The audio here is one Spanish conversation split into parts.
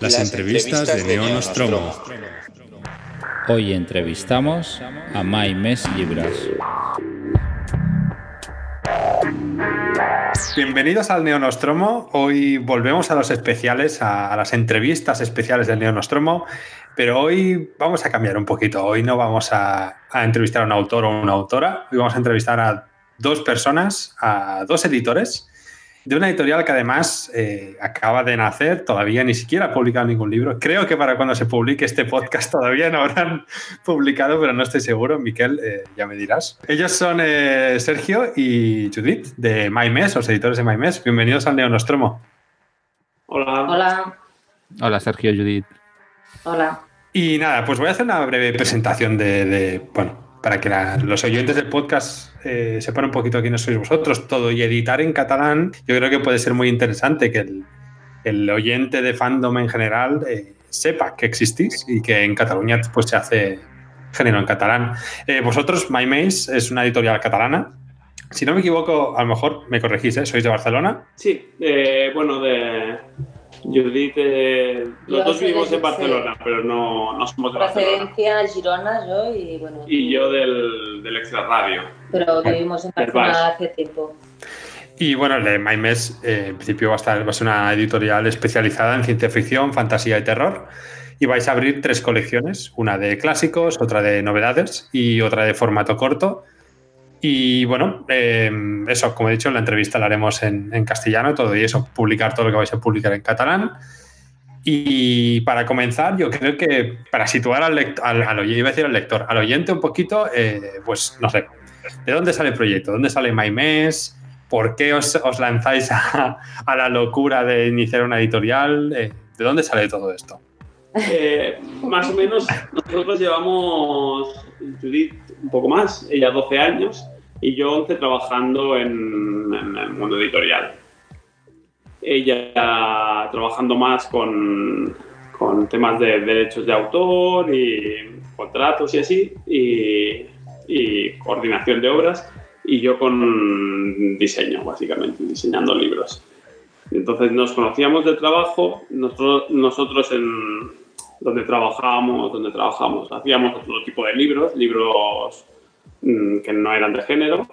Las, entrevistas, de, de Neonostromo. Hoy entrevistamos a Maimes Libras. Bienvenidos al Neonostromo. Hoy volvemos a los especiales, a, a, las entrevistas especiales del Neonostromo, pero hoy vamos a cambiar un poquito. Hoy no vamos a, a entrevistar a un autor o una autora, hoy vamos a entrevistar a dos personas, a dos editores de una editorial que además eh, acaba de nacer, todavía ni siquiera ha publicado ningún libro. Creo que para cuando se publique este podcast todavía no habrán publicado, pero no estoy seguro. Miquel, eh, ya me dirás. Ellos son eh, Sergio y Judith de MyMes, los editores de MyMes. Bienvenidos al Neonostromo. Hola. Hola. Hola, Sergio, Judith. Hola. Y nada, pues voy a hacer una breve presentación de, de bueno, para que la, los oyentes del podcast eh, sepan un poquito quiénes sois vosotros, todo y editar en catalán, yo creo que puede ser muy interesante que el, oyente de fandom en general eh, sepa que existís y que en Cataluña pues, se hace género en catalán. Eh, vosotros, My Maze, es una editorial catalana. Si no me equivoco, a lo mejor me corregís, ¿eh? ¿sois de Barcelona? Sí, bueno, de, Judith, eh, los yo dos vivimos en Barcelona, sí. pero no, no somos de Procedencia Barcelona. Girona, yo y bueno. Y yo del, del Extra Radio. Pero vivimos en Barcelona hace tiempo. Y bueno, el de MyMes, eh, en principio va a, estar, va a ser una editorial especializada en ciencia ficción, fantasía y terror. Y vais a abrir tres colecciones, una de clásicos, otra de novedades y otra de formato corto. Y bueno, eh, eso, como he dicho, la entrevista la haremos en, castellano, todo y eso, publicar todo lo que vais a publicar en catalán. Y para comenzar, yo creo que para situar al, al, al iba a decir al lector, al oyente un poquito, eh, pues no sé, ¿de dónde sale el proyecto? ¿Dónde sale MyMes? ¿Por qué os, os lanzáis a, a, la locura de iniciar una editorial? Eh, ¿De dónde sale todo esto? Eh, más o menos, nosotros llevamos, Judith, un poco más, ella 12 años y yo 11 trabajando en, en el mundo editorial. Ella trabajando más con, con, temas de derechos de autor y contratos y así, y, y coordinación de obras, y yo con diseño, básicamente, diseñando libros. Entonces nos conocíamos de trabajo, nosotros, nosotros en donde trabajábamos, donde trabajamos, hacíamos otro tipo de libros, libros mmm, que no eran de género,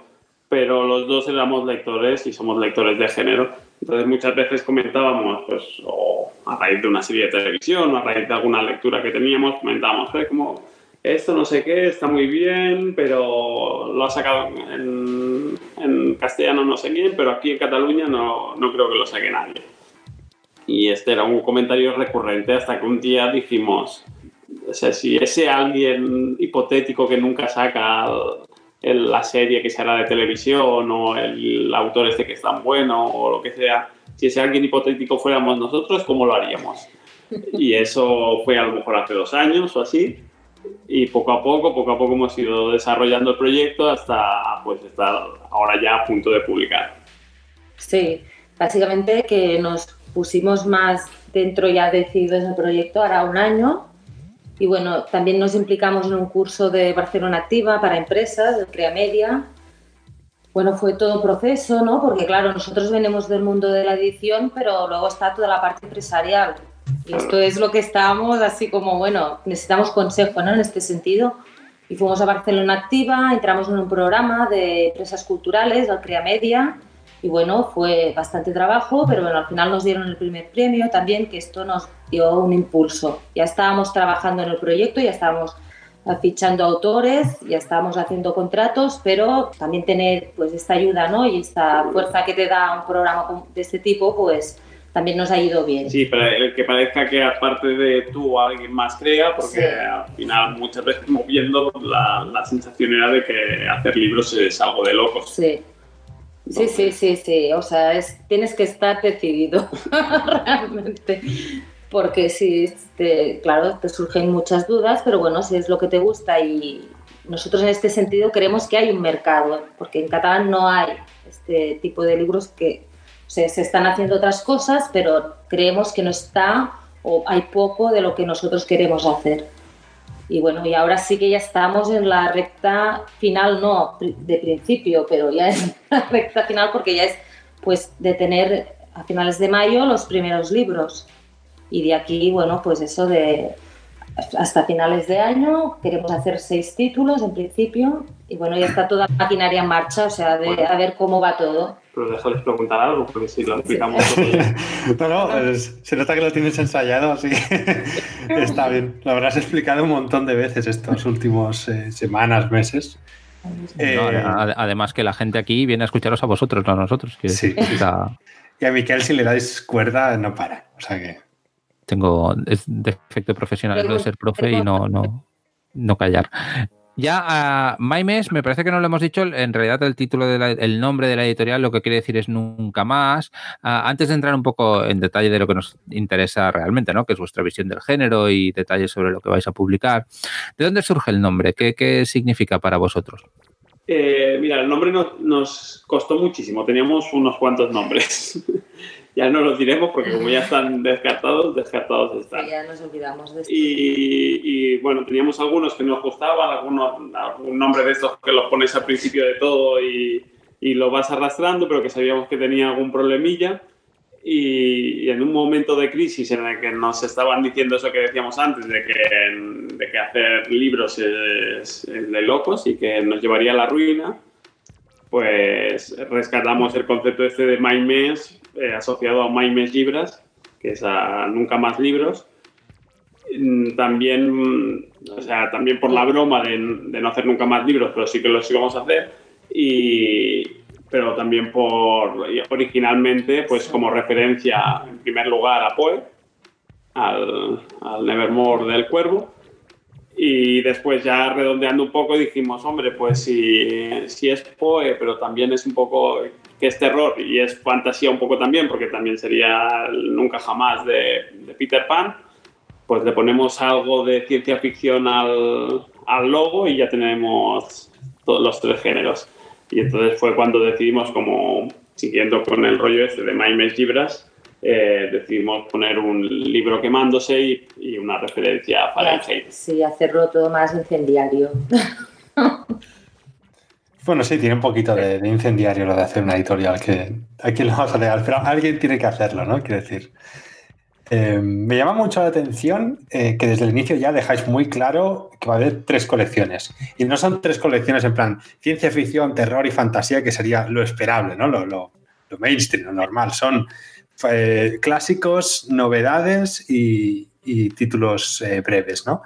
pero los dos éramos lectores y somos lectores de género. Entonces muchas veces comentábamos, pues, o a raíz de una serie de televisión o a raíz de alguna lectura que teníamos, comentábamos, eh, como esto no sé qué, está muy bien, pero lo ha sacado en, en, castellano no sé quién, pero aquí en Cataluña no, no creo que lo saque nadie. Y este era un comentario recurrente hasta que un día dijimos, o sea, si ese alguien hipotético que nunca saca el, la serie que se hará de televisión o el autor este que es tan bueno o lo que sea, si ese alguien hipotético fuéramos nosotros, ¿cómo lo haríamos? Y eso fue a lo mejor hace dos años o así. Y poco a poco, poco a poco hemos ido desarrollando el proyecto hasta pues estar ahora ya a punto de publicar. Sí, básicamente que nos pusimos más dentro ya decididos en el proyecto hará un año y bueno, también nos implicamos en un curso de Barcelona Activa para empresas, de Crea Media. Bueno, fue todo un proceso, ¿no? Porque claro, nosotros venimos del mundo de la edición, pero luego está toda la parte empresarial. Y esto es lo que estábamos así como, bueno, necesitamos consejo, ¿no? En este sentido. Y fuimos a Barcelona Activa, entramos en un programa de empresas culturales, al Crea Media, y bueno, fue bastante trabajo, pero bueno, al final nos dieron el primer premio también, que esto nos dio un impulso. Ya estábamos trabajando en el proyecto, ya estábamos fichando autores, ya estábamos haciendo contratos, pero también tener pues esta ayuda ¿no? y esta fuerza que te da un programa de este tipo, pues también nos ha ido bien. Sí, pero el que parezca que aparte de tú alguien más crea, porque sí. al final muchas veces moviendo la, la sensación era de que hacer libros es algo de locos. Sí. Sí, sí, sí, sí. O sea, es, tienes que estar decidido realmente. Porque sí, te, claro, te surgen muchas dudas, pero bueno, si es lo que te gusta y nosotros en este sentido creemos que hay un mercado, porque en catalán no hay este tipo de libros que o sea, se están haciendo otras cosas, pero creemos que no está o hay poco de lo que nosotros queremos hacer. Y bueno, y ahora sí que ya estamos en la recta final, no de principio, pero ya es la recta final porque ya es pues de tener a finales de mayo los primeros libros. Y de aquí, bueno, pues eso de hasta finales de año queremos hacer seis títulos en principio y bueno, ya está toda la maquinaria en marcha, o sea, de a ver cómo va todo. Pero déjales preguntar algo, porque si lo explicamos no, no, se nota que lo tienes ensayado, así está bien. Lo habrás explicado un montón de veces estos últimos eh, semanas, meses. Eh, además que la gente aquí viene a escucharos a vosotros, no a nosotros. Que sí. Y a Miquel si le dais cuerda no para. O sea que... Tengo defecto profesional de ser profe y no, no, no callar. Ya a Maimes, me parece que no lo hemos dicho, en realidad el título, del nombre de la editorial lo que quiere decir es Nunca Más. antes de entrar un poco en detalle de lo que nos interesa realmente, ¿no? que es vuestra visión del género y detalles sobre lo que vais a publicar, ¿de dónde surge el nombre? ¿Qué, qué significa para vosotros? Eh, mira, el nombre nos costó muchísimo, teníamos unos cuantos nombres. Ya no los diremos porque como ya están descartados, descartados están. ya nos olvidamos de esto. Y, bueno, teníamos algunos que nos gustaban, algunos, algún nombre de estos que los pones al principio de todo y, y lo vas arrastrando, pero que sabíamos que tenía algún problemilla. Y, en un momento de crisis en el que nos estaban diciendo eso que decíamos antes, de que, de que hacer libros es, de locos y que nos llevaría a la ruina, pues rescatamos el concepto este de My Mes eh, asociado a My Mes Libras, que es a Nunca Más Libros. Mm, también, o sea, también por la broma de, de, no hacer nunca más libros, pero sí que los íbamos a hacer. Y, pero también por originalmente, pues como referencia, en primer lugar, a Poe, al, al Nevermore del Cuervo. Y después ya redondeando un poco dijimos, hombre, pues si, si es Poe, pero también es un poco que es terror y es fantasía un poco también, porque también sería Nunca Jamás de, de Peter Pan, pues le ponemos algo de ciencia ficción al, al logo y ya tenemos todos los tres géneros. Y entonces fue cuando decidimos, como siguiendo con el rollo este de Maimes Libras, eh, decidimos poner un libro quemándose y, y una referencia a Fahrenheit. Sí, hacerlo todo más incendiario. Bueno, sí, tiene un poquito de, incendiario lo de hacer una editorial, que aquí lo vamos a leer, pero alguien tiene que hacerlo, ¿no? Quiero decir. Eh, me llama mucho la atención eh, que desde el inicio ya dejáis muy claro que va a haber tres colecciones. Y no son tres colecciones en plan ciencia ficción, terror y fantasía, que sería lo esperable, ¿no? Lo, lo, mainstream, lo normal. Son eh, clásicos, novedades y, títulos breves, ¿no?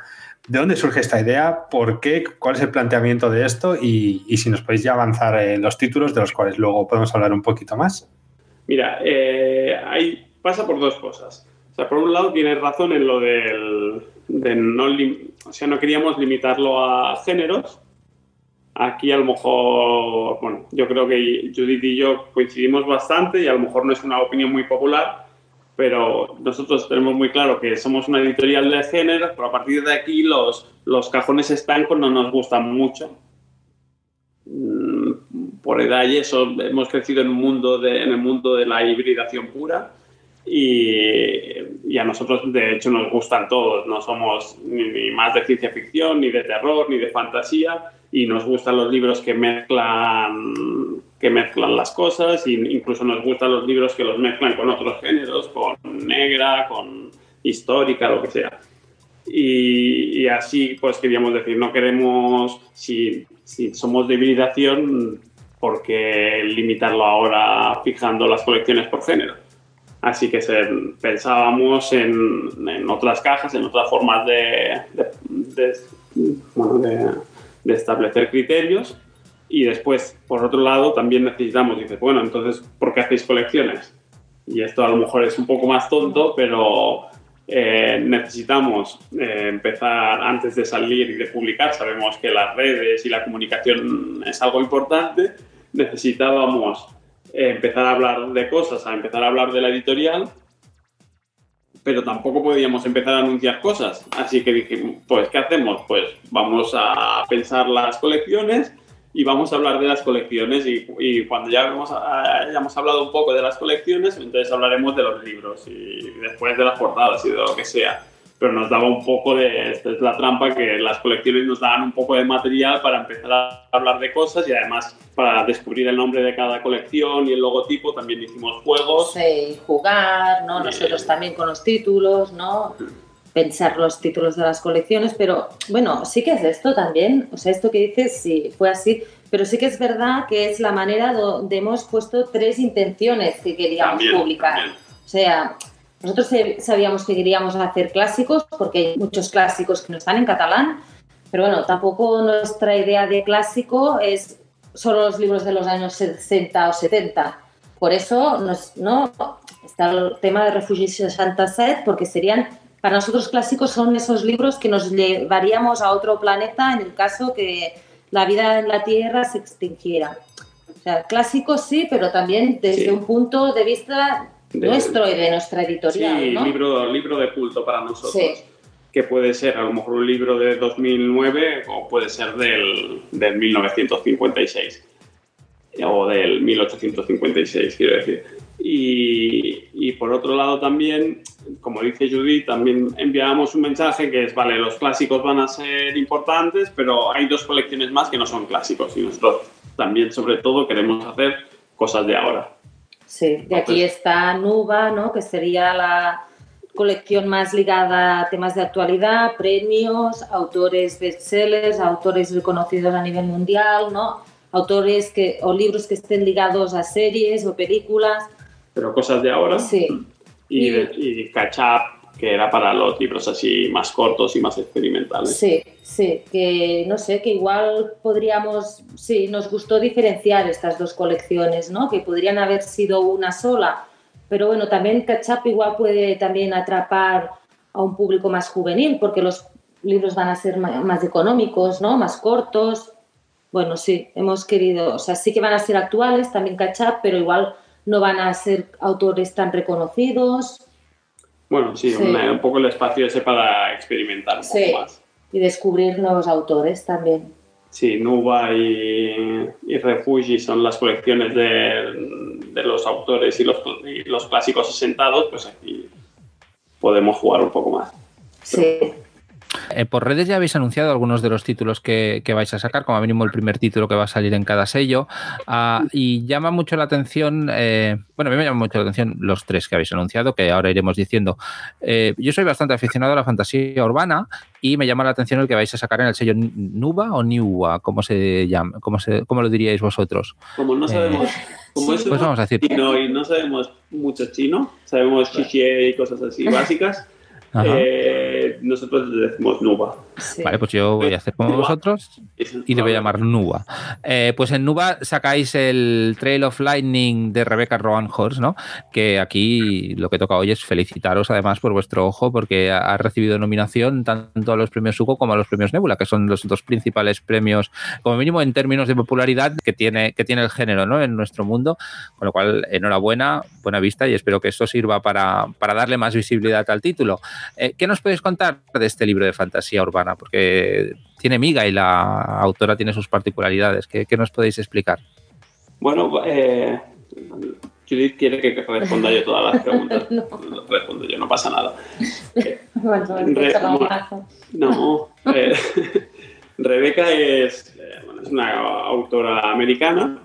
¿De dónde surge esta idea? ¿Por qué? ¿Cuál es el planteamiento de esto? Y, si nos podéis ya avanzar los títulos, de los cuales luego podemos hablar un poquito más. Mira, hay, pasa por dos cosas. O sea, por un lado tienes razón en lo del, de no, o sea, no queríamos limitarlo a géneros. Aquí a lo mejor, bueno, yo creo que Judith y yo coincidimos bastante y a lo mejor no es una opinión muy popular, pero nosotros tenemos muy claro que somos una editorial de géneros, pero a partir de aquí los, los cajones estancos no nos gustan mucho. Mm, por edad y eso, hemos crecido en, un mundo de, en el mundo de la hibridación pura y, a nosotros de hecho nos gustan todos, no somos ni, más de ciencia ficción, ni de terror, ni de fantasía y nos gustan los libros que mezclan, que mezclan las cosas e incluso nos gustan los libros que los mezclan con otros géneros, con negra, con histórica, lo que sea. Y, así pues queríamos decir, no queremos, si, si somos de hibridación, ¿por qué limitarlo ahora fijando las colecciones por género? Así que pensábamos en, otras cajas, en otras formas de, establecer criterios. Y después, por otro lado, también necesitamos, dice, bueno, entonces, ¿por qué hacéis colecciones? Y esto a lo mejor es un poco más tonto, pero eh, necesitamos eh, empezar antes de salir y de publicar. Sabemos que las redes y la comunicación es algo importante. Necesitábamos empezar a hablar de cosas, a empezar a hablar de la editorial, pero tampoco podíamos empezar a anunciar cosas. Así que dije, pues, ¿qué hacemos? Pues vamos a pensar las colecciones y vamos a hablar de las colecciones y, cuando ya hemos, hayamos hablado un poco de las colecciones, entonces hablaremos de los libros y después de las portadas y de lo que sea. pero nos daba un poco de, esta es la trampa, que las colecciones nos daban un poco de material para empezar a hablar de cosas y además para descubrir el nombre de cada colección y el logotipo también hicimos juegos. Sí, jugar, ¿no? Nosotros también con los títulos, ¿no? Pensar los títulos de las colecciones, pero bueno, sí que es esto también, o sea, esto que dices, sí, fue así, pero sí que es verdad que es la manera donde hemos puesto tres intenciones que queríamos publicar. O sea, nosotros sabíamos que queríamos hacer clásicos porque hay muchos clásicos que no están en catalán, pero bueno, tampoco nuestra idea de clásico es solo los libros de los años 60 o 70. Por eso no está el tema de Refugio 67, porque serían, para nosotros clásicos son esos libros que nos llevaríamos a otro planeta en el caso que la vida en la Tierra se extinguiera. O sea, clásicos sí, pero también desde un punto de vista nuestro y de nuestra editorial. Sí, libro, libro de culto para nosotros. Que puede ser a lo mejor un libro de 2009 o puede ser del, del 1956 o del 1856, quiero decir. Y, y, por otro lado también, como dice Judy, también enviábamos un mensaje que es, vale, los clásicos van a ser importantes, pero hay dos colecciones más que no son clásicos y nosotros también sobre todo queremos hacer cosas de ahora. Sí, de aquí está Nuba, ¿no? que sería la colección más ligada a temas de actualidad, premios, autores bestsellers, autores reconocidos a nivel mundial, ¿no? autores que, o libros que estén ligados a series o películas. Pero cosas de ahora. Sí. Y, y, y catch up que era para los libros así más cortos y más experimentales. Sí, sí, que no sé, que igual podríamos, sí, nos gustó diferenciar estas dos colecciones, ¿no? Que podrían haber sido una sola, pero bueno, también Catch Up igual puede también atrapar a un público más juvenil, porque los libros van a ser más económicos, ¿no? Más cortos. Bueno, sí, hemos querido, o sea, sí que van a ser actuales, también Catch Up, pero igual no van a ser autores tan reconocidos bueno, sí, Un, poco el espacio ese para experimentar un poco más. Y descubrir nuevos autores también. Sí, Nuba y, y Refugi son las colecciones de, de los autores y los, y los, clásicos asentados, pues aquí podemos jugar un poco más. Sí. Eh, por redes ya habéis anunciado algunos de los títulos que, vais a sacar, como mínimo el primer título que va a salir en cada sello. Ah, y llama mucho la atención, eh, bueno, a mí me llama mucho la atención los tres que habéis anunciado, que ahora iremos diciendo. Eh, yo soy bastante aficionado a la fantasía urbana y me llama la atención el que vais a sacar en el sello Nuba o Niwa, ¿cómo se llama? ¿Cómo, se, cómo lo diríais vosotros? Como no sabemos. Como pues vamos a decir. Chino y no sabemos mucho chino, sabemos chichie y cosas así básicas. Eh, nosotros le decimos Nuba. Vale, pues yo voy a hacer como vosotros y le voy a llamar Nuba. Eh, pues en Nuba sacáis el Trail of Lightning de Rebecca Rowan Horse, ¿no? Que aquí lo que toca hoy es felicitaros además por vuestro ojo, porque ha recibido nominación tanto a los premios Hugo como a los premios Nebula, que son los dos principales premios, como mínimo en términos de popularidad que tiene, que tiene el género ¿no? en nuestro mundo. Con lo cual, enhorabuena, buena vista y espero que esto sirva para, para darle más visibilidad al título. Eh, ¿Qué nos podéis contar de este libro de fantasía urbana? Porque tiene miga y la autora tiene sus particularidades. ¿Qué, nos podéis explicar? Bueno, eh, Judith quiere que responda yo todas las preguntas. no. Respondo yo, no pasa nada. no, eh, Rebeca es, es, una autora americana,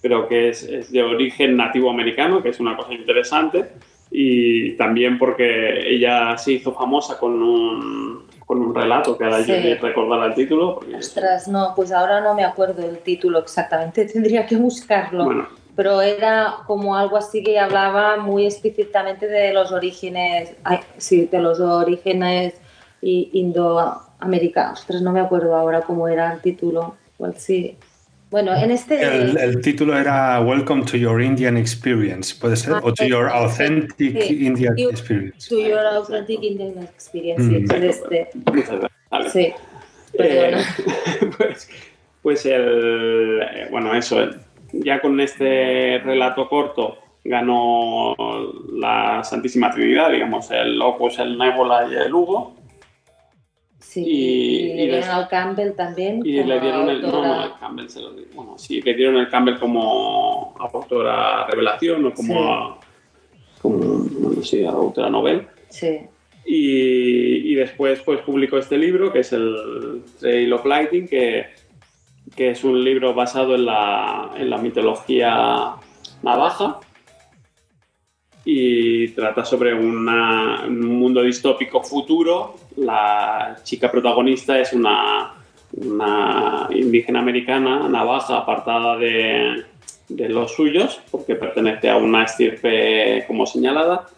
pero que es, es de origen nativo americano, que es una cosa interesante y también porque ella se hizo famosa con un, con un relato que ahora yo recordar el título. Ostras, no, pues ahora no me acuerdo del título exactamente, tendría que buscarlo. Pero era como algo así que hablaba muy explícitamente de los orígenes, sí, de los orígenes indoamericanos. Ostras, no me acuerdo ahora cómo era el título. Sí, bueno, en este... El, título era Welcome to Your Indian Experience, puede ser, ah, o To Your Authentic Indian Experience. To Your Authentic Indian Experience, mm. este. Sí, eh, pues, pues el, bueno, eso, ya con este relato corto ganó la Santísima Trinidad, digamos, el Opus, el Nebula y el Hugo. Sí, y, le dieron al Campbell también. Y le dieron el, no, no, el Campbell se lo bueno, sí, le dieron el Campbell como autora revelación o como, sí. como bueno, sí, autora novel. Sí. Y, después pues publicó este libro que es el Trail of Lighting, que, que es un libro basado en la, en la mitología navaja y trata sobre un mundo distópico futuro. La chica protagonista es una, una indígena americana, navaja, apartada de, de, los suyos, porque pertenece a una estirpe como señalada,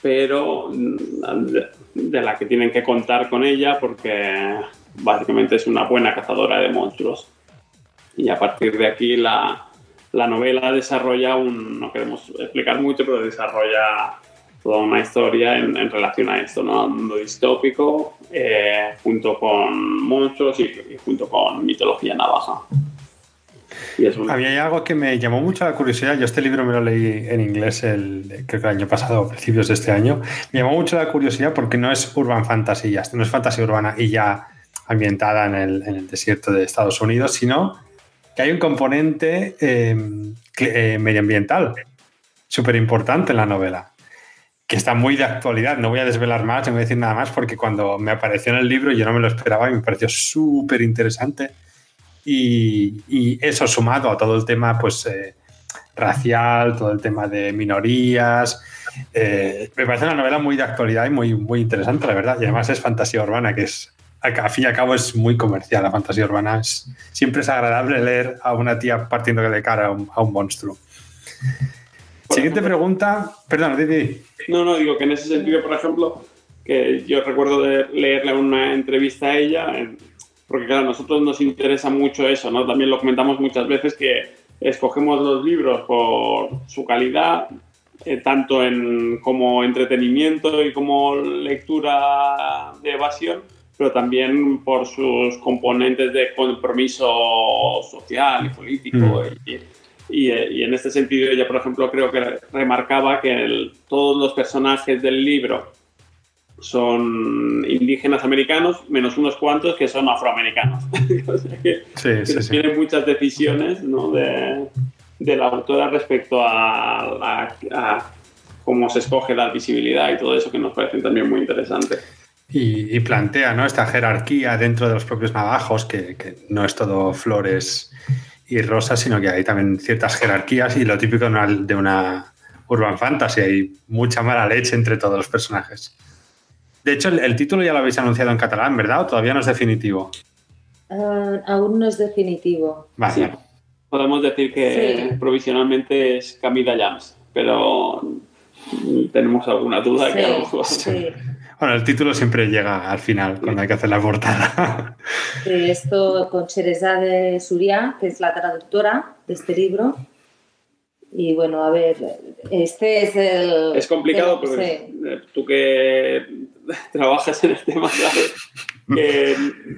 pero de la que tienen que contar con ella porque básicamente es una buena cazadora de monstruos. Y a partir de aquí la, la novela desarrolla un, no queremos explicar mucho, pero desarrolla toda una historia en, relación a esto, ¿no? Un mundo distópico, eh, junto con monstruos y, junto con mitología navaja. Y es A mí hay algo que me llamó mucho la curiosidad. Yo este libro me lo leí en inglés el, creo que el año pasado, a principios de este año. Me llamó mucho la curiosidad porque no es urban fantasy, ya, no es fantasía urbana y ya ambientada en el, en el desierto de Estados Unidos, sino que hay un componente em, eh, medioambiental súper importante en la novela, que está muy de actualidad. No voy a desvelar más, no voy a decir nada más, porque cuando me apareció en el libro yo no me lo esperaba y me pareció súper interesante. Y, eso sumado a todo el tema pues, eh, racial, todo el tema de minorías. Eh, me parece una novela muy de actualidad y muy, muy interesante, la verdad. Y además es fantasía urbana, que es a fin y a cabo es muy comercial la fantasía urbana. siempre es agradable leer a una tía partiendo de cara a un, monstruo. Siguiente pregunta. Perdón, Didi. No, no, digo que en ese sentido, por ejemplo, que yo recuerdo de leerle una entrevista a ella, porque claro, a nosotros nos interesa mucho eso, ¿no? También lo comentamos muchas veces que escogemos los libros por su calidad, eh, tanto en, como entretenimiento y como lectura de evasión, pero también por sus componentes de compromiso social y político. Mm. Y, y, en este sentido, ella, por ejemplo, creo que remarcaba que todos los personajes del libro son indígenas americanos, menos unos cuantos que son afroamericanos. sí, sí, sí. Tiene muchas decisiones ¿no? de, de, la autora respecto a, a, a, cómo se escoge la visibilidad y todo eso que nos parecen también muy interesantes. Y, plantea ¿no? esta jerarquía dentro de los propios navajos, que, no es todo flores y rosas, sino que hay también ciertas jerarquías y lo típico de una, urban fantasy, hay mucha mala leche entre todos los personajes. De hecho, el, título ya lo habéis anunciado en catalán, ¿verdad? ¿O todavía no es definitivo? Ah, aún no es definitivo. Vale. Podemos decir que provisionalmente es Camila Jams, pero tenemos alguna duda que a lo mejor... Bueno, el título siempre llega al final, cuando hay que hacer la portada. Esto con de Suria, que es la traductora de este libro. Y bueno, a ver, este es el... Es complicado porque tú que trabajas en el tema, ¿sabes? Que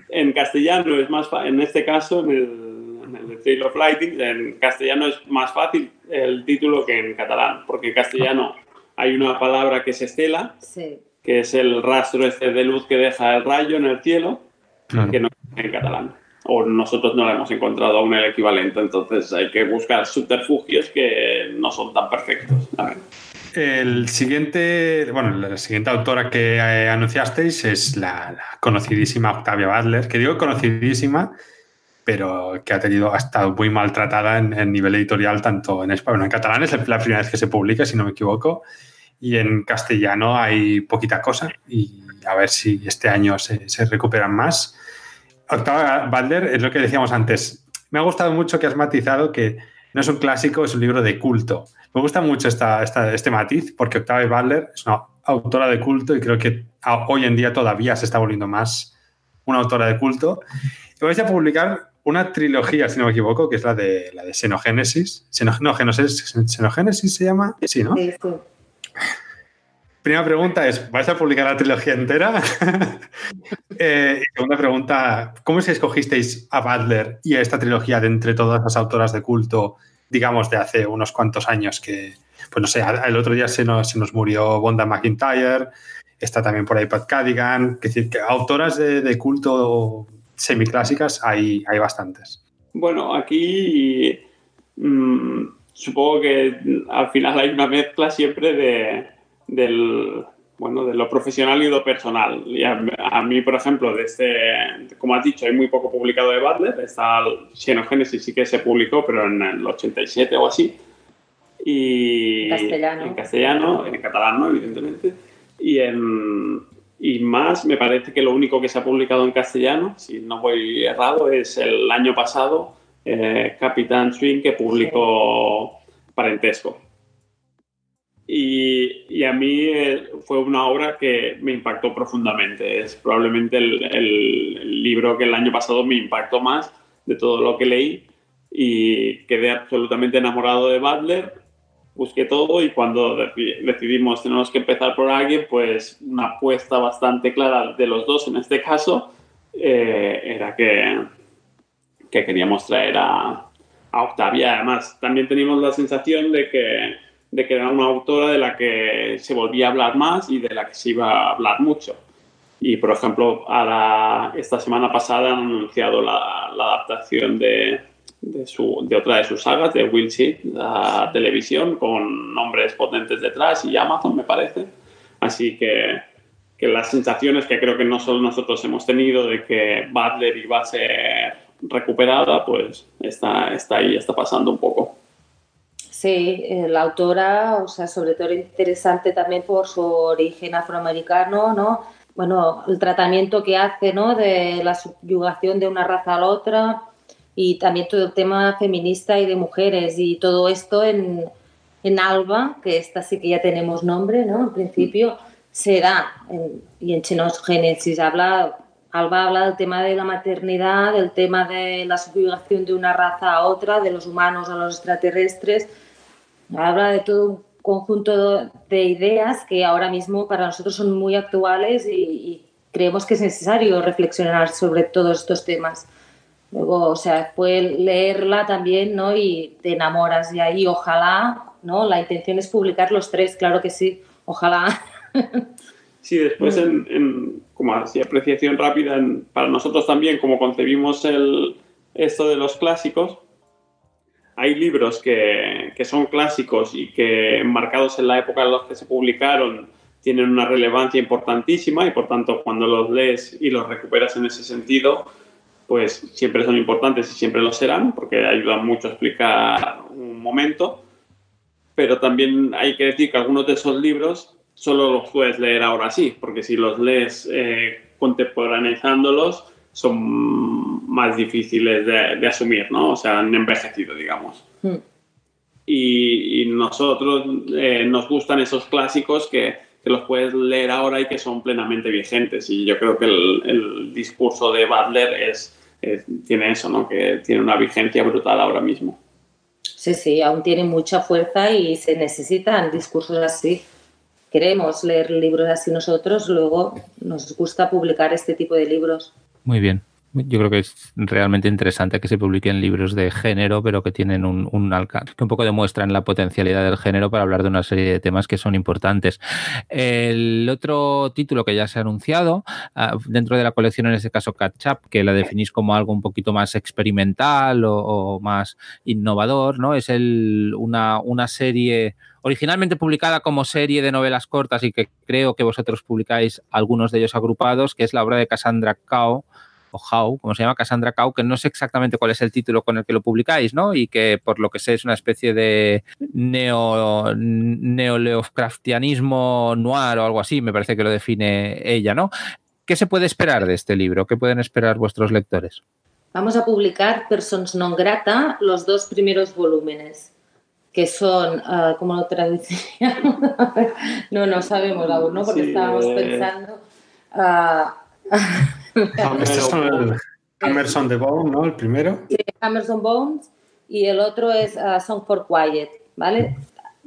en, castellano es más fácil, en este caso, en el, en of Lighting, en castellano es más fácil el título que en catalán, porque en castellano hay una palabra que es estela. Sí que es el rastro este de luz que deja el rayo en el cielo, que no en catalán. O nosotros no le hemos encontrado aún el equivalente, entonces hay que buscar subterfugios que no son tan perfectos. El siguiente, bueno, la siguiente autora que eh, anunciasteis es la, conocidísima Octavia Butler, que digo conocidísima, pero que ha tenido, ha estado muy maltratada en, en nivel editorial, tanto en español, bueno, en catalán es la primera vez que se publica, si no me equivoco, y en castellano hay poquita cosa y a ver si este año se, se recuperan más. Octava Balder es lo que decíamos antes. Me ha gustado mucho que has matizado que no es un clásico, es un libro de culto. Me gusta mucho esta, este matiz porque Octava Balder es una autora de culto y creo que hoy en día todavía se está volviendo más una autora de culto. Y vais a publicar una trilogía, si no me equivoco, que es la de, la de Xenogénesis. Xenogénesis se llama. Sí, ¿no? Sí, sí. Primera pregunta es, ¿vais a publicar la trilogía entera? eh, segunda pregunta, ¿cómo es que escogisteis a Butler y a esta trilogía de entre todas las autoras de culto, digamos, de hace unos cuantos años que, pues no sé, el otro día se nos, se nos murió Bonda McIntyre, está también por ahí Pat Cadigan, es decir, que autoras de, de culto semiclásicas hay, hay bastantes. Bueno, aquí... Mm, supongo que al final hay una mezcla siempre de, del, bueno, de lo profesional y lo personal. Y a, mí, por ejemplo, de este, como has dicho, hay muy poco publicado de Butler. Está Xenogénesis, sí que se publicó, pero en el 87 o así. Y en castellano. En castellano, en catalán, ¿no? Evidentemente. Y, en, y más, me parece que lo único que se ha publicado en castellano, si no voy errado, es el año pasado, eh, Capitán Swing, que publicó Parentesco. Y, a mí eh, fue una obra que me impactó profundamente. Es probablemente el, libro que el año pasado me impactó más de todo lo que leí y quedé absolutamente enamorado de Butler. Busqué todo y cuando decidimos tenemos que empezar por alguien, pues una apuesta bastante clara de los dos en este caso eh, era que, que queríamos traer a, a Octavia. Además, también teníamos la sensación de que de que era una autora de la que se volvía a hablar más y de la que se iba a hablar mucho. Y, por ejemplo, esta semana pasada han anunciado la, adaptación de, su, de, otra de sus sagas, de Will Sheet, la televisión, con nombres potentes detrás y Amazon, me parece. Así que, que las sensaciones que creo que no solo nosotros hemos tenido de que Butler iba a ser recuperada, pues está, está ahí, está pasando un poco. Sí, eh, la autora, o sea, sobre todo interesante también por su origen afroamericano, ¿no? Bueno, el tratamiento que hace, ¿no? De la subyugación de una raza a la otra y también todo el tema feminista y de mujeres y todo esto en, en Alba, que esta sí que ya tenemos nombre, ¿no? En principio se da, y en Xenogénesis habla, Alba habla del tema de la maternidad, del tema de la subyugación de una raza a otra, de los humanos a los extraterrestres, habla de todo un conjunto de ideas que ahora mismo para nosotros son muy actuales y, creemos que es necesario reflexionar sobre todos estos temas. Luego, o sea, puede leerla también, ¿no? Y te enamoras y ahí ojalá, ¿no? La intención es publicar los tres, claro que sí, ojalá. Sí, después en, como así apreciación rápida, para nosotros también, como concebimos el, esto de los clásicos, hay libros que, que, son clásicos y que marcados en la época en los que se publicaron tienen una relevancia importantísima y por tanto cuando los lees y los recuperas en ese sentido, pues siempre son importantes y siempre lo serán porque ayudan mucho a explicar un momento. Pero también hay que decir que algunos de esos libros solo los puedes leer ahora sí, porque si los lees eh, contemporaneizándolos, son más difíciles de, asumir, ¿no? O sea, han envejecido, digamos. Hmm. Y, nosotros eh, nos gustan esos clásicos que, que, los puedes leer ahora y que son plenamente vigentes. Y yo creo que el, discurso de Butler es, tiene eso, ¿no? Que tiene una vigencia brutal ahora mismo. Sí, sí, aún tiene mucha fuerza y se necesitan discursos así. Queremos leer libros así nosotros, luego nos gusta publicar este tipo de libros. Muy bien. Yo creo que es realmente interesante que se publiquen libros de género, pero que tienen un, alcance, que un poco demuestran la potencialidad del género para hablar de una serie de temas que son importantes. El otro título que ya se ha anunciado, ah, dentro de la colección, en este caso Catch Up, que la definís como algo un poquito más experimental o, más innovador, ¿no? Es el, una, una serie originalmente publicada como serie de novelas cortas y que creo que vosotros publicáis algunos de ellos agrupados, que es la obra de Cassandra Cao, o How, como se llama Cassandra Cao, que no sé exactamente cuál es el título con el que lo publicáis, ¿no? Y que por lo que sé es una especie de neo, neoleofcraftianismo noir o algo así, me parece que lo define ella, ¿no? ¿Qué se puede esperar de este libro? ¿Qué pueden esperar vuestros lectores? Vamos a publicar Persons non grata, los dos primeros volúmenes que son, uh, ¿cómo lo traduciríamos? no, no sabemos aún, ¿no? Porque estábamos pensando... Uh, Emerson the Bone, ¿no? El primero. Sí, Emerson Bones y el otro es uh, Song for Quiet, ¿vale?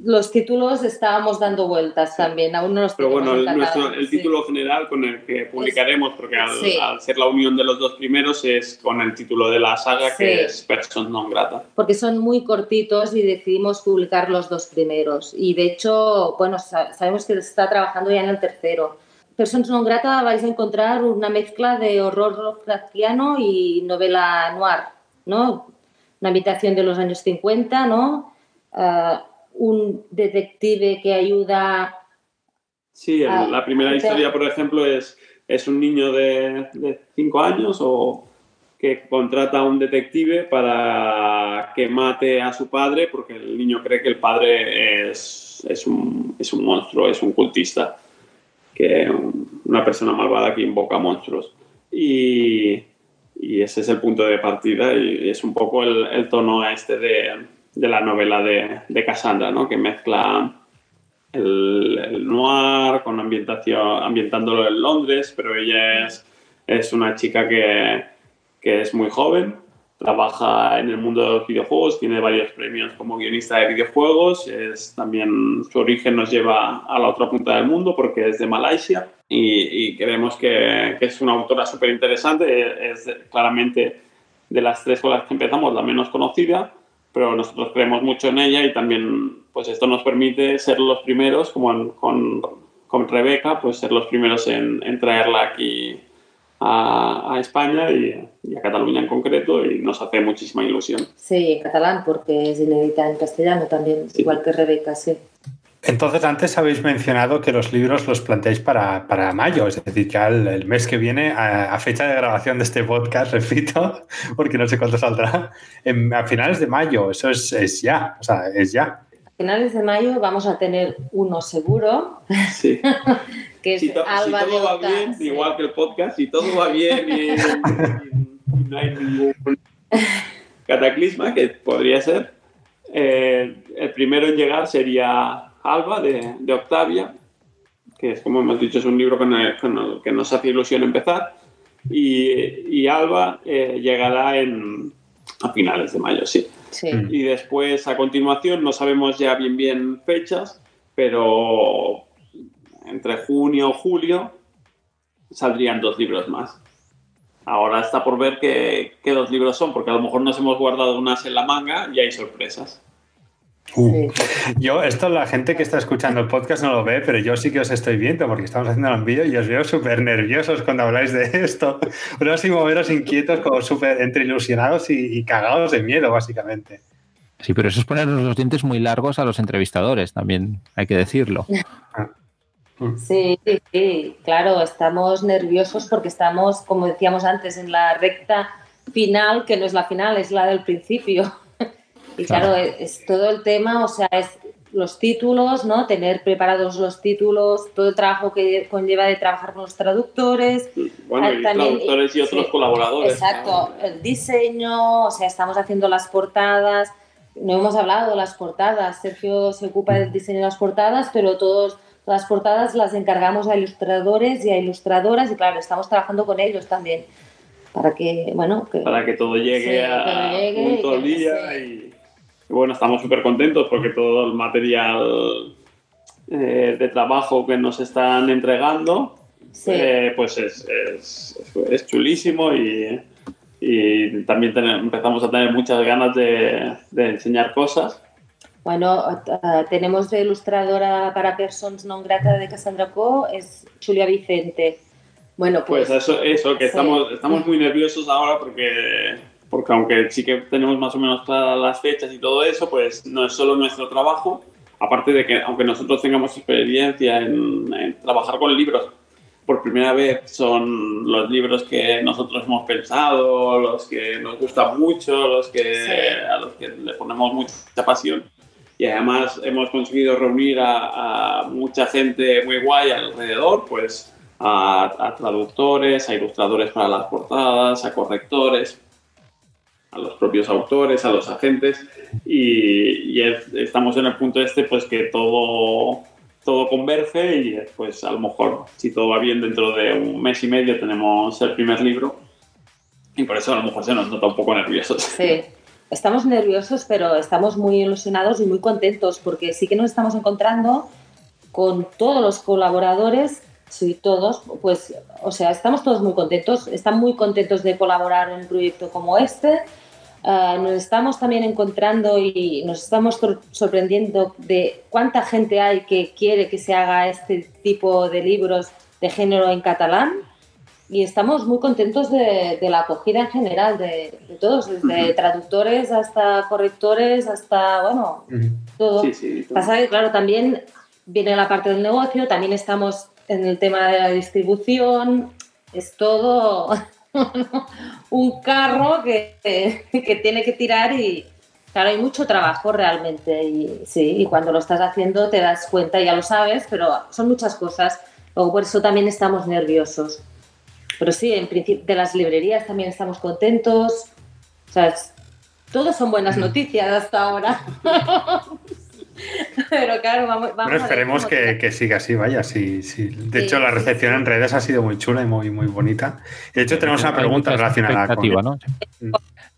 los títulos estábamos dando vueltas también, aún no los Pero bueno, el, título general con el que publicaremos, porque al, ser la unión de los dos primeros es con el título de la saga que es Person non grata. Porque son muy cortitos y decidimos publicar los dos primeros. Y de hecho, bueno, sabemos que se está trabajando ya en el tercero. Persons non grata vais a encontrar una mezcla de horror Lovecraftiano y novela noir, ¿no? Una habitación de los años 50, ¿no? Uh, un detective que ayuda Sí, ah, la primera historia, por ejemplo, es, es un niño de 5 años o que contrata a un detective para que mate a su padre porque el niño cree que el padre es, es, un, es un monstruo, es un cultista, que una persona malvada que invoca monstruos. Y, y ese es el punto de partida y es un poco el, tono este de, de, la novela de, de Cassandra, ¿no? que mezcla el, el, noir con ambientación, ambientándolo en Londres, pero ella es, es una chica que que es muy joven, trabaja en el mundo de los videojuegos, tiene varios premios como guionista de videojuegos, es, también su origen nos lleva a la otra punta del mundo porque es de Malasia y, creemos que, que, es una autora súper interesante, es, claramente de las tres con las que empezamos la menos conocida, pero nosotros creemos mucho en ella y también pues esto nos permite ser los primeros, como con, con Rebeca, pues ser los primeros en, en traerla aquí a, España y, a Cataluña en concreto y nos hace muchísima ilusión. Sí, en catalán porque es inédita en castellano también, igual que Rebeca, sí. Entonces, antes habéis mencionado que los libros los planteáis para, para mayo, es decir, ya el, mes que viene, a, fecha de grabación de este podcast, repito, porque no sé cuánto saldrá, a finales de mayo, eso es, es ya, o sea, es ya. A finales de mayo vamos a tener uno seguro. Sí. que si, todo va bien, igual que el podcast, si todo va bien y, no hay ningún cataclisma, que podría ser, eh, el primero en llegar sería Alba de, de, Octavia, que es como hemos dicho, es un libro con el, que nos hace ilusión empezar, y, y Alba eh, llegará en, a finales de mayo, sí. sí. Y después, a continuación, no sabemos ya bien bien fechas, pero entre junio o julio saldrían dos libros más. Ahora está por ver qué, dos libros son, porque a lo mejor nos hemos guardado unas en la manga y hay sorpresas. Uh. Yo, esto la gente que está escuchando el podcast no lo ve, pero yo sí que os estoy viendo porque estamos haciendo un vídeo y os veo súper nerviosos cuando habláis de esto. Pero así moveros inquietos, como súper entre ilusionados y, y, cagados de miedo, básicamente. Sí, pero eso es ponernos los dientes muy largos a los entrevistadores, también hay que decirlo. Ah. Sí, sí, claro, estamos nerviosos porque estamos, como decíamos antes, en la recta final, que no es la final, es la del principio. Y claro, es, todo el tema, o sea, es los títulos, ¿no? Tener preparados los títulos, todo el trabajo que conlleva de trabajar con los traductores. Bueno, y traductores y otros colaboradores. Exacto, el diseño, o sea, estamos haciendo las portadas. No hemos hablado de las portadas, Sergio se ocupa del diseño de las portadas, pero todos las portadas las encargamos a ilustradores y a ilustradoras y claro, estamos trabajando con ellos también para que, bueno, para que todo llegue a punto al día y, bueno, estamos súper contentos porque todo el material eh, de trabajo que nos están entregando eh, pues es, es, es, chulísimo y, y también empezamos a tener muchas ganas de, de enseñar cosas bueno, uh, tenemos de ilustradora para personas non grata de Cassandra Co, es Julia Vicente. Bueno, pues, pues eso, eso, que estamos, estamos muy nerviosos ahora porque, porque aunque sí que tenemos más o menos claras las fechas y todo eso, pues no es solo nuestro trabajo, aparte de que aunque nosotros tengamos experiencia en, en trabajar con libros, por primera vez son los libros que nosotros hemos pensado, los que nos gustan mucho, los que, a los que le ponemos mucha pasión y además hemos conseguido reunir a, mucha gente muy guay alrededor, pues a, traductores, a ilustradores para las portadas, a correctores, a los propios autores, a los agentes y, estamos en el punto este pues que todo todo converge y pues a lo mejor si todo va bien dentro de un mes y medio tenemos el primer libro y por eso a lo mejor se nos nota un poco nerviosos. Sí. Estamos nerviosos, pero estamos muy ilusionados y muy contentos porque sí que nos estamos encontrando con todos los colaboradores, sí, todos, pues, o sea, estamos todos muy contentos, están muy contentos de colaborar en un proyecto como este. Uh, nos estamos también encontrando y nos estamos sorprendiendo de cuánta gente hay que quiere que se haga este tipo de libros de género en catalán y estamos muy contentos de, la acogida en general de, todos, desde traductores hasta correctores, hasta, bueno, todo. Pasa que, claro, también viene la parte del negocio, también estamos en el tema de la distribución, es todo un carro que, que, tiene que tirar y, claro, hay mucho trabajo realmente y sí, y cuando lo estás haciendo te das cuenta, ya lo sabes, pero son muchas cosas, luego por eso también estamos nerviosos. Pero sí, en principio de las librerías también estamos contentos, o sea, todos son buenas noticias hasta ahora. Pero claro, vamos, vamos esperemos que, siga así, vaya. Sí, sí. De hecho, la recepción en redes ha sido muy chula y muy, muy bonita. De hecho, tenemos una pregunta relacionada con... ¿no?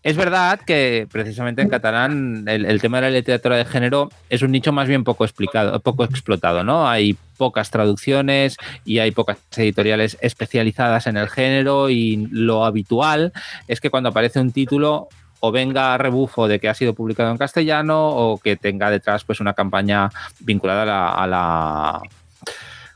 Es verdad que precisamente en catalán el, tema de la literatura de género es un nicho más bien poco explicado, poco explotado, ¿no? Hay pocas traducciones y hay pocas editoriales especializadas en el género y lo habitual es que cuando aparece un título o venga a rebufo de que ha sido publicado en castellano o que tenga detrás pues una campaña vinculada a la,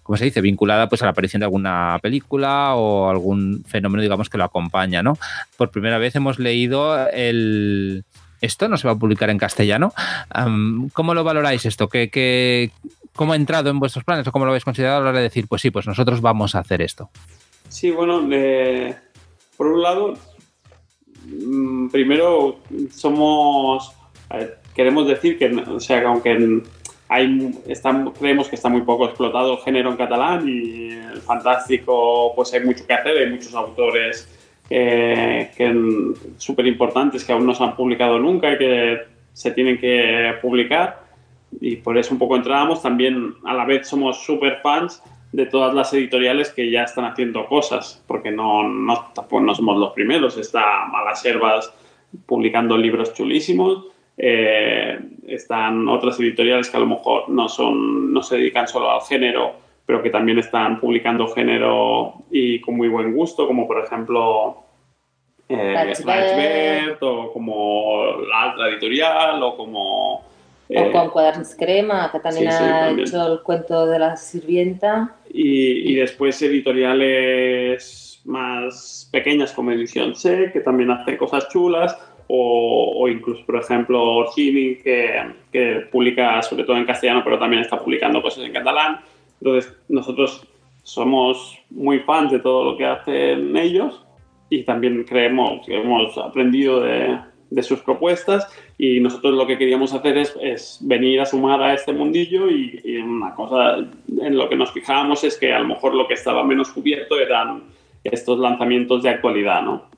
¿cómo se dice? Vinculada pues a la aparición de alguna película o algún fenómeno, digamos, que lo acompaña, ¿no? Por primera vez hemos leído el... Esto no se va a publicar en castellano. ¿Cómo lo valoráis esto? ¿Qué, cómo ha entrado en vuestros planes o cómo lo habéis considerado a la hora de decir, pues sí, pues nosotros vamos a hacer esto? Sí, bueno, por un lado, Mm, primero somos, queremos decir que, o sea, que aunque hay, creemos que está muy poco explotado el género en catalán y el fantástico, pues hay mucho que hacer, hay muchos autores que súper importantes que aún no se han publicado nunca y que se tienen que publicar y por eso un poco entrábamos. También a la vez somos súper fans de todas las editoriales que ya están haciendo cosas, porque no, no, no somos los primeros. Está Malas Herbas publicando libros chulísimos, eh, están otras editoriales que a lo mejor no, son, no se dedican solo al género, pero que también están publicando género y con muy buen gusto, como por ejemplo eh, o como la otra editorial o como o con Cuadernos Crema, que también ha hecho el cuento de la sirvienta. Y, y, después editoriales más pequeñas como Edición C, que también hace cosas chulas. O, o incluso, por ejemplo, Orgini, que, que, publica sobre todo en castellano, pero también está publicando cosas en catalán. Entonces, nosotros somos muy fans de todo lo que hacen ellos y también creemos que hemos aprendido de, de sus propuestas y nosotros lo que queríamos hacer es, es venir a sumar a este mundillo y, una cosa en lo que nos fijábamos es que a lo mejor lo que estaba menos cubierto eran estos lanzamientos de actualidad, ¿no?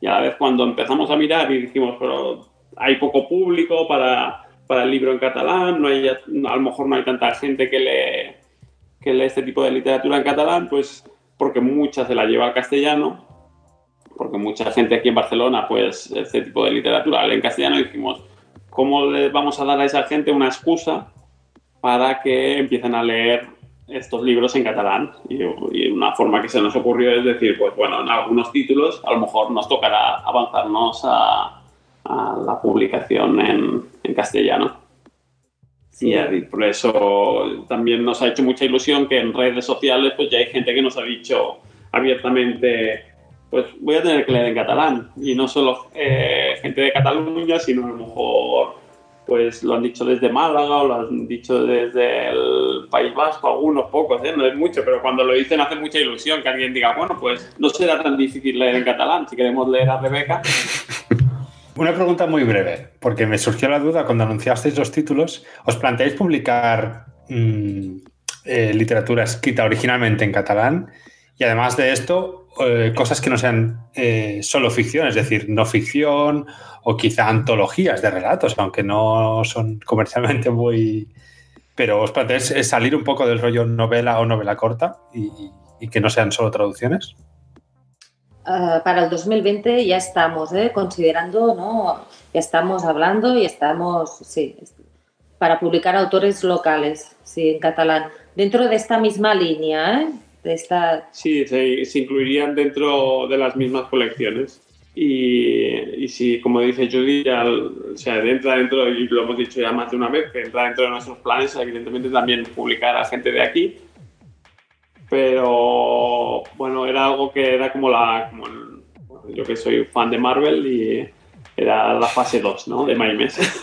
Y a la vez cuando empezamos a mirar y dijimos, pero hay poco público para, para el libro en catalán, no hay, a lo mejor no hay tanta gente que lee, que lee este tipo de literatura en catalán, pues porque mucha se la lleva al castellano porque mucha gente aquí en Barcelona, pues este tipo de literatura en castellano, dijimos, ¿cómo le vamos a dar a esa gente una excusa para que empiecen a leer estos libros en catalán? Y, una forma que se nos ocurrió es decir, pues bueno, en algunos títulos a lo mejor nos tocará avanzarnos a, la publicación en, en castellano. Y por eso también nos ha hecho mucha ilusión que en redes sociales pues ya hay gente que nos ha dicho abiertamente pues voy a tener que leer en catalán. Y no solo eh, gente de Cataluña, sino a lo mejor pues lo han dicho desde Málaga o lo han dicho desde el País Vasco, algunos pocos, ¿eh? no es mucho, pero cuando lo dicen hace mucha ilusión que alguien diga, bueno, pues no será tan difícil leer en catalán si queremos leer a Rebeca. Una pregunta muy breve, porque me surgió la duda cuando anunciasteis los títulos. ¿Os planteáis publicar mm, eh, literatura escrita originalmente en catalán? Y además de esto, eh, cosas que no sean eh, solo ficción, es decir, no ficción o quizá antologías de relatos, aunque no son comercialmente muy... Pero os planteáis salir un poco del rollo novela o novela corta y, que no sean solo traducciones. Ah, para el 2020 ya estamos ¿eh? considerando, ¿no? ya estamos hablando y estamos, sí, para publicar autores locales, sí, en catalán. Dentro de esta misma línea, ¿eh? Sí, se, incluirían dentro de las mismas colecciones. Y, si, como dice Judy, ya, o sea, entra dentro, y lo hemos dicho ya más de una vez, que entra dentro de nuestros planes, evidentemente también publicar a gente de aquí. Pero bueno, era algo que era como la. Como yo que soy fan de Marvel y era la fase 2, ¿no? De Maimes.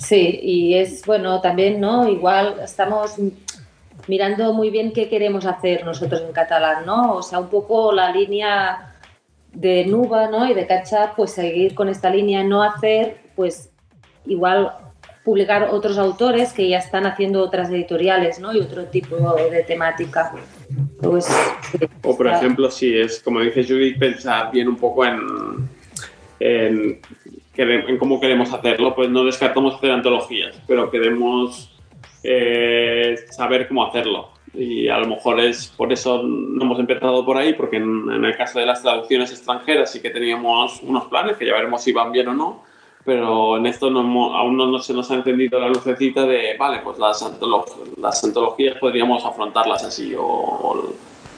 Sí, y es bueno también, ¿no? Igual estamos mirando muy bien qué queremos hacer nosotros en catalán, ¿no? O sea, un poco la línea de Nuba, ¿no? Y de Cachap, pues seguir con esta línea, no hacer, pues igual publicar otros autores que ya están haciendo otras editoriales, ¿no? Y otro tipo de temática. Pues, o por ejemplo, si es, como dice Judith, pensar bien un poco en, en, en, cómo queremos hacerlo, pues no descartamos hacer antologías, pero queremos eh, saber cómo hacerlo. Y a lo mejor es por eso no hemos empezado por ahí, porque en, en el caso de las traducciones extranjeras sí que teníamos unos planes que ya veremos si van bien o no pero en esto no, aún no, se nos ha encendido la lucecita de, vale, pues las, las antologías podríamos afrontarlas así, o,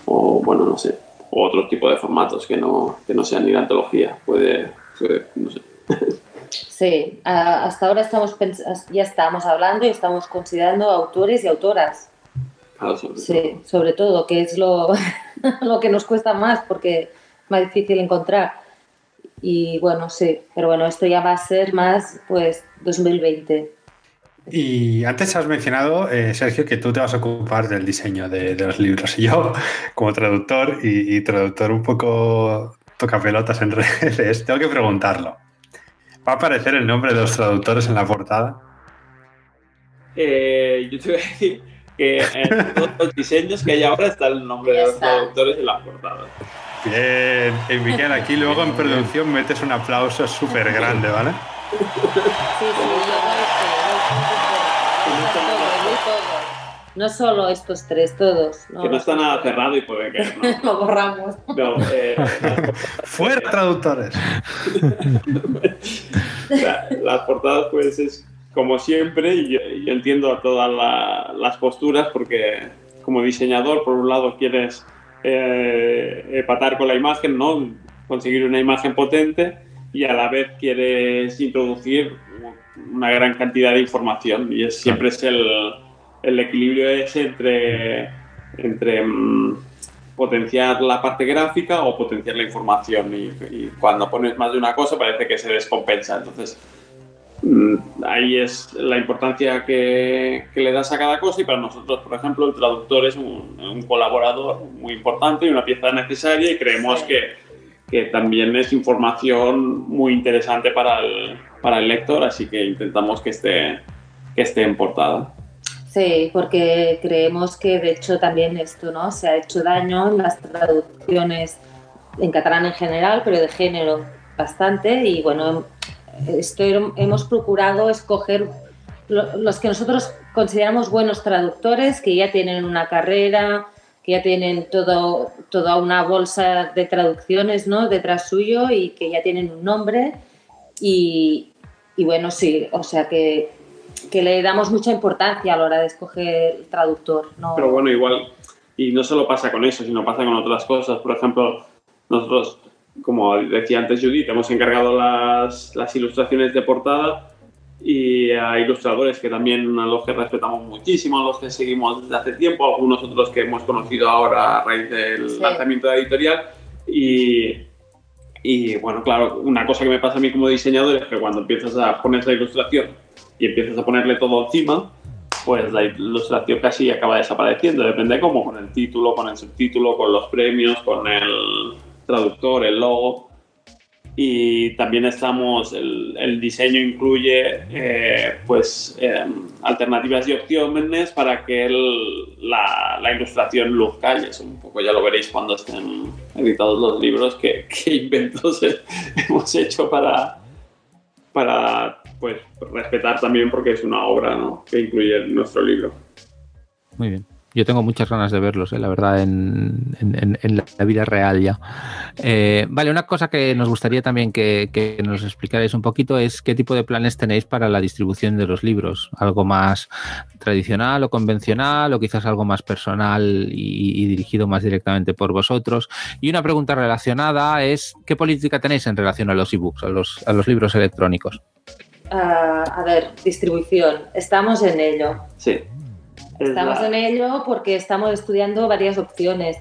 o, bueno, no sé, o otro tipo de formatos que no, que no sean ni la antología, puede, no sé. Sí, hasta ahora estamos ya estamos hablando y estamos considerando autores y autoras. sobre sí, todo. sobre todo, que es lo, lo que nos cuesta más porque es más difícil encontrar. Y bueno, sí, pero bueno, esto ya va a ser más, pues, 2020. Y antes has mencionado, eh, Sergio, que tú te vas a ocupar del diseño de, los libros. Y yo, como traductor y, traductor un poco toca pelotas en redes, tengo que preguntarlo. ¿Va a aparecer el nombre de los traductores en la portada? Eh, yo te voy a decir que en todos los diseños que hay ahora está el nombre de los traductores en la portada. Bien, y Miguel, aquí luego en producción metes un aplauso súper grande, ¿vale? Sí, sí, No solo estos tres, todos. que no está nada cerrado y puede que no. Lo borramos. No, eh, Fuera traductores. las portadas, pues es como siempre, y yo, entiendo a todas las posturas, porque como diseñador, por un lado, quieres eh, empatar con la imagen, ¿no? conseguir una imagen potente y a la vez quieres introducir una gran cantidad de información y es, siempre es el, el equilibrio ese entre, entre mm, potenciar la parte gráfica o potenciar la información. Y, y, cuando pones más de una cosa parece que se descompensa. Entonces Mm, ahí es la importancia que, le das a cada cosa. Y para nosotros, por ejemplo, el traductor es un, colaborador muy importante y una pieza necesaria. Y creemos que, que, también es información muy interesante para el, para el lector, así que intentamos que esté, que esté en portada. Sí, porque creemos que de hecho también esto ¿no? se ha hecho daño en las traducciones en catalán en general, pero de género bastante y bueno, esto hemos procurado escoger los que nosotros consideramos buenos traductores, que ya tienen una carrera, que ya tienen todo, toda una bolsa de traducciones ¿no? detrás suyo y que ya tienen un nombre. Y, y bueno, sí, o sea que, que, le damos mucha importancia a la hora de escoger el traductor. ¿no? Pero bueno, igual, y no solo pasa con eso, sino pasa con otras cosas. Por ejemplo, nosotros como decía antes Judith, hemos encargado las, las, ilustraciones de portada y a ilustradores que también a los que respetamos muchísimo, a los que seguimos desde hace tiempo, algunos otros que hemos conocido ahora a raíz del lanzamiento de la editorial. Y, y bueno, claro, una cosa que me pasa a mí como diseñador es que cuando empiezas a poner la ilustración y empiezas a ponerle todo encima, pues la ilustración casi acaba desapareciendo, depende de cómo, con el título, con el subtítulo, con los premios, con el traductor, el logo. Y también estamos, el, el diseño incluye eh, pues em, alternativas y opciones para que la, la, ilustración luzca y eso un poco ya lo veréis cuando estén editados los libros, que, inventos hemos hecho para, para pues, respetar también porque es una obra que incluye nuestro libro. Muy bien. Yo tengo muchas ganas de verlos, eh, la verdad, en, la vida real ya. Eh, vale, una cosa que nos gustaría también que, nos explicarais un poquito es qué tipo de planes tenéis para la distribución de los libros. ¿Algo más tradicional o convencional o quizás algo más personal y, dirigido más directamente por vosotros? Y una pregunta relacionada es, ¿qué política tenéis en relación a los ebooks, a los, a los libros electrónicos? Ah, a ver, distribución. Estamos en ello. Sí. Estamos en ello porque estamos estudiando varias opciones.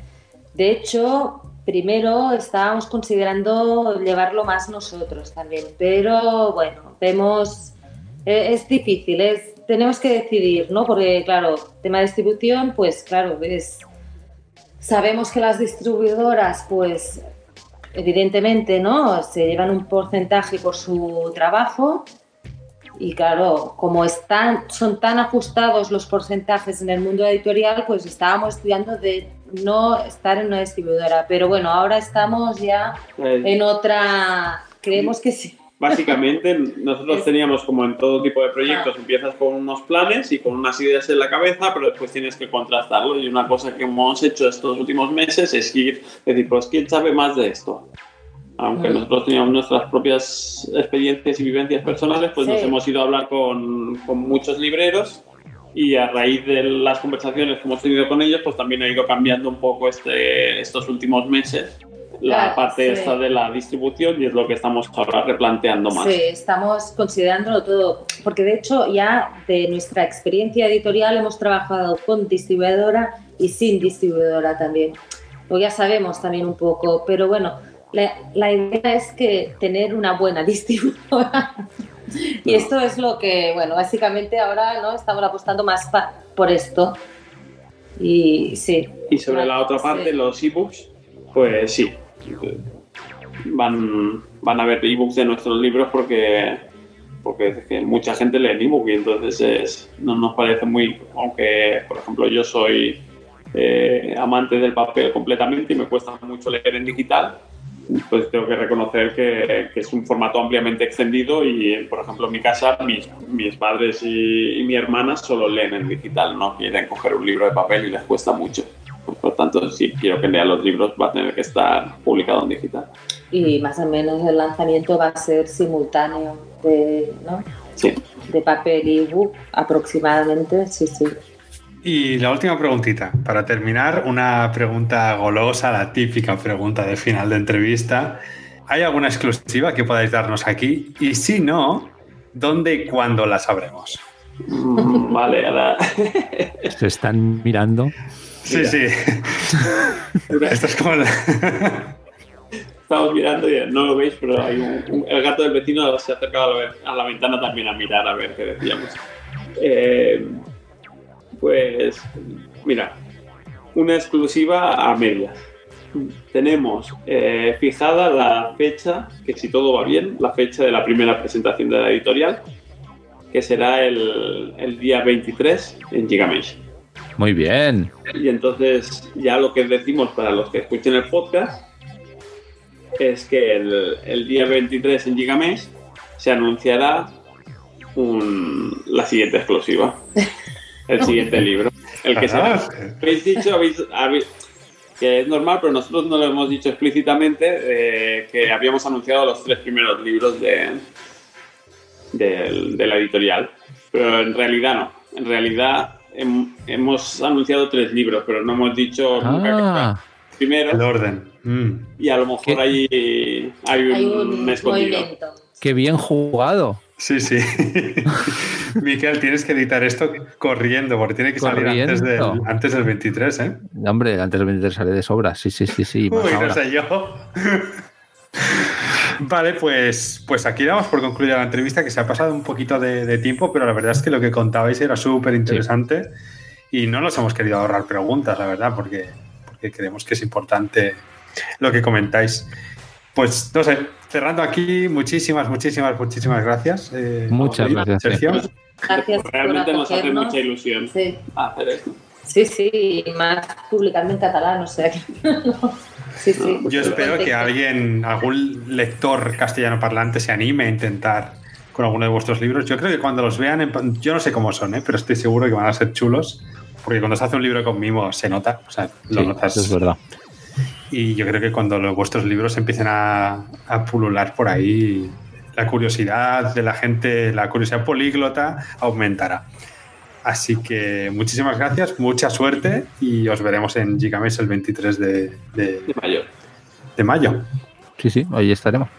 De hecho, primero estábamos considerando llevarlo más nosotros también, pero bueno, vemos eh, es difícil, es, tenemos que decidir, ¿no? Porque, claro, tema de distribución, pues claro, es, sabemos que las distribuidoras, pues evidentemente, ¿no? Se llevan un porcentaje por su trabajo y claro, como están, son tan ajustados los porcentajes en el mundo editorial, pues estábamos estudiando de no estar en una distribuidora. Pero bueno, ahora estamos ya Pues, en otra, creemos que sí. Básicamente, nosotros teníamos como en todo tipo de proyectos, empiezas con unos planes y con unas ideas en la cabeza, pero después tienes que contrastarlo. Y una cosa que hemos hecho estos últimos meses es ir, decir, pues, ¿quién sabe más de esto? Aunque Mm. nosotros teníamos nuestras propias experiencias y vivencias personales, pues nos Sí. hemos ido a hablar con, con muchos libreros y a raíz de las conversaciones que hemos tenido con ellos, pues también ha ido cambiando un poco este, estos últimos meses la parte sí. esta de la distribución y es lo que estamos ahora replanteando más. Sí, estamos considerándolo todo, porque de hecho ya de nuestra experiencia editorial hemos trabajado con distribuidora y sin distribuidora también. O ya sabemos también un poco, pero bueno, la, la idea es que tener una buena distribuidora. y esto es lo que, bueno, básicamente ahora no estamos apostando más por esto. Y sí. Y sobre la otra parte, Sí. los ebooks, pues sí. Van, van a haber ebooks de nuestros libros porque, porque es que mucha gente lee en ebook y entonces es- no nos parece muy. Aunque, por ejemplo, yo soy eh, amante del papel completamente y me cuesta mucho leer en digital, pues tengo que reconocer que, que es un formato ampliamente extendido y, por ejemplo, en mi casa mis, mis padres y, y mi hermana solo leen en digital, no quieren coger un libro de papel y les cuesta mucho. Por lo tanto, si quiero que lean los libros, va a tener que estar publicado en digital. Y más o menos el lanzamiento va a ser simultáneo de, ¿no? Sí. de papel y ebook aproximadamente, sí, sí. Y la última preguntita, para terminar, una pregunta golosa, la típica pregunta de final de entrevista. ¿Hay alguna exclusiva que podáis darnos aquí? Y si no, ¿dónde y cuándo la sabremos? Mm, Vale, ahora. Se están mirando. Sí, Mira. sí. Esto es como... la- Estamos mirando y no lo veis, pero hay un, un- el gato del vecino se ha acercado a la, a la ventana también a mirar a ver qué decíamos. Eh, pues, mira, una exclusiva a medias. Tenemos eh, fijada la fecha, que si todo va bien, la fecha de la primera presentación de la editorial, que será el, el día 23 en Gigamesh. Muy bien. Y entonces ya lo que decimos para los que escuchen el podcast es que el, el día 23 en Gigamesh se anunciará un- la siguiente exclusiva, el siguiente libro, el que. Ah, Habéis dicho habéis- habéis- que es normal, pero nosotros no lo hemos dicho explícitamente eh, que habíamos anunciado los tres primeros libros de, del- de la editorial, pero en realidad no. En realidad hem- hemos anunciado tres libros, pero no hemos dicho nunca que Ah, primero el orden. Mm. y a lo mejor ahí hay un, Hay un escondido. movimiento. qué bien jugado. Sí, sí. Miquel, tienes que editar esto corriendo, porque tiene que salir antes del, antes del 23, ¿eh? Hombre, antes del 23 sale de sobra. Sí, sí, sí, sí. Uy, no sé yo. Vale, pues, pues aquí damos por concluida la entrevista, que se ha pasado un poquito de, de tiempo, pero la verdad es que lo que contabais era súper interesante y no nos hemos querido ahorrar preguntas, la verdad, porque, porque creemos que es importante lo que comentáis. Pues no sé, cerrando aquí, muchísimas, muchísimas, muchísimas gracias. eh, Muchas gracias, Sergio. Gracias Realmente nos hace mucha ilusión Sí, hacer esto. sí, sí, y más publicarme en catalán, o sea que... Sí, sí. Yo espero que alguien, algún lector castellano parlante se anime a intentar con alguno de vuestros libros. Yo creo que cuando los vean, en yo no sé cómo son, ¿eh? pero estoy seguro que van a ser chulos, porque cuando se hace un libro con mimo se nota, o sea, lo Sí, notas. es verdad. Y yo creo que cuando los, vuestros libros empiecen a, a pulular por ahí, la curiosidad de la gente, la curiosidad políglota aumentará. Así que muchísimas gracias, mucha suerte y os veremos en Gigamesh el 23 de, de- De mayor. de mayo. Sí, sí, ahí estaremos.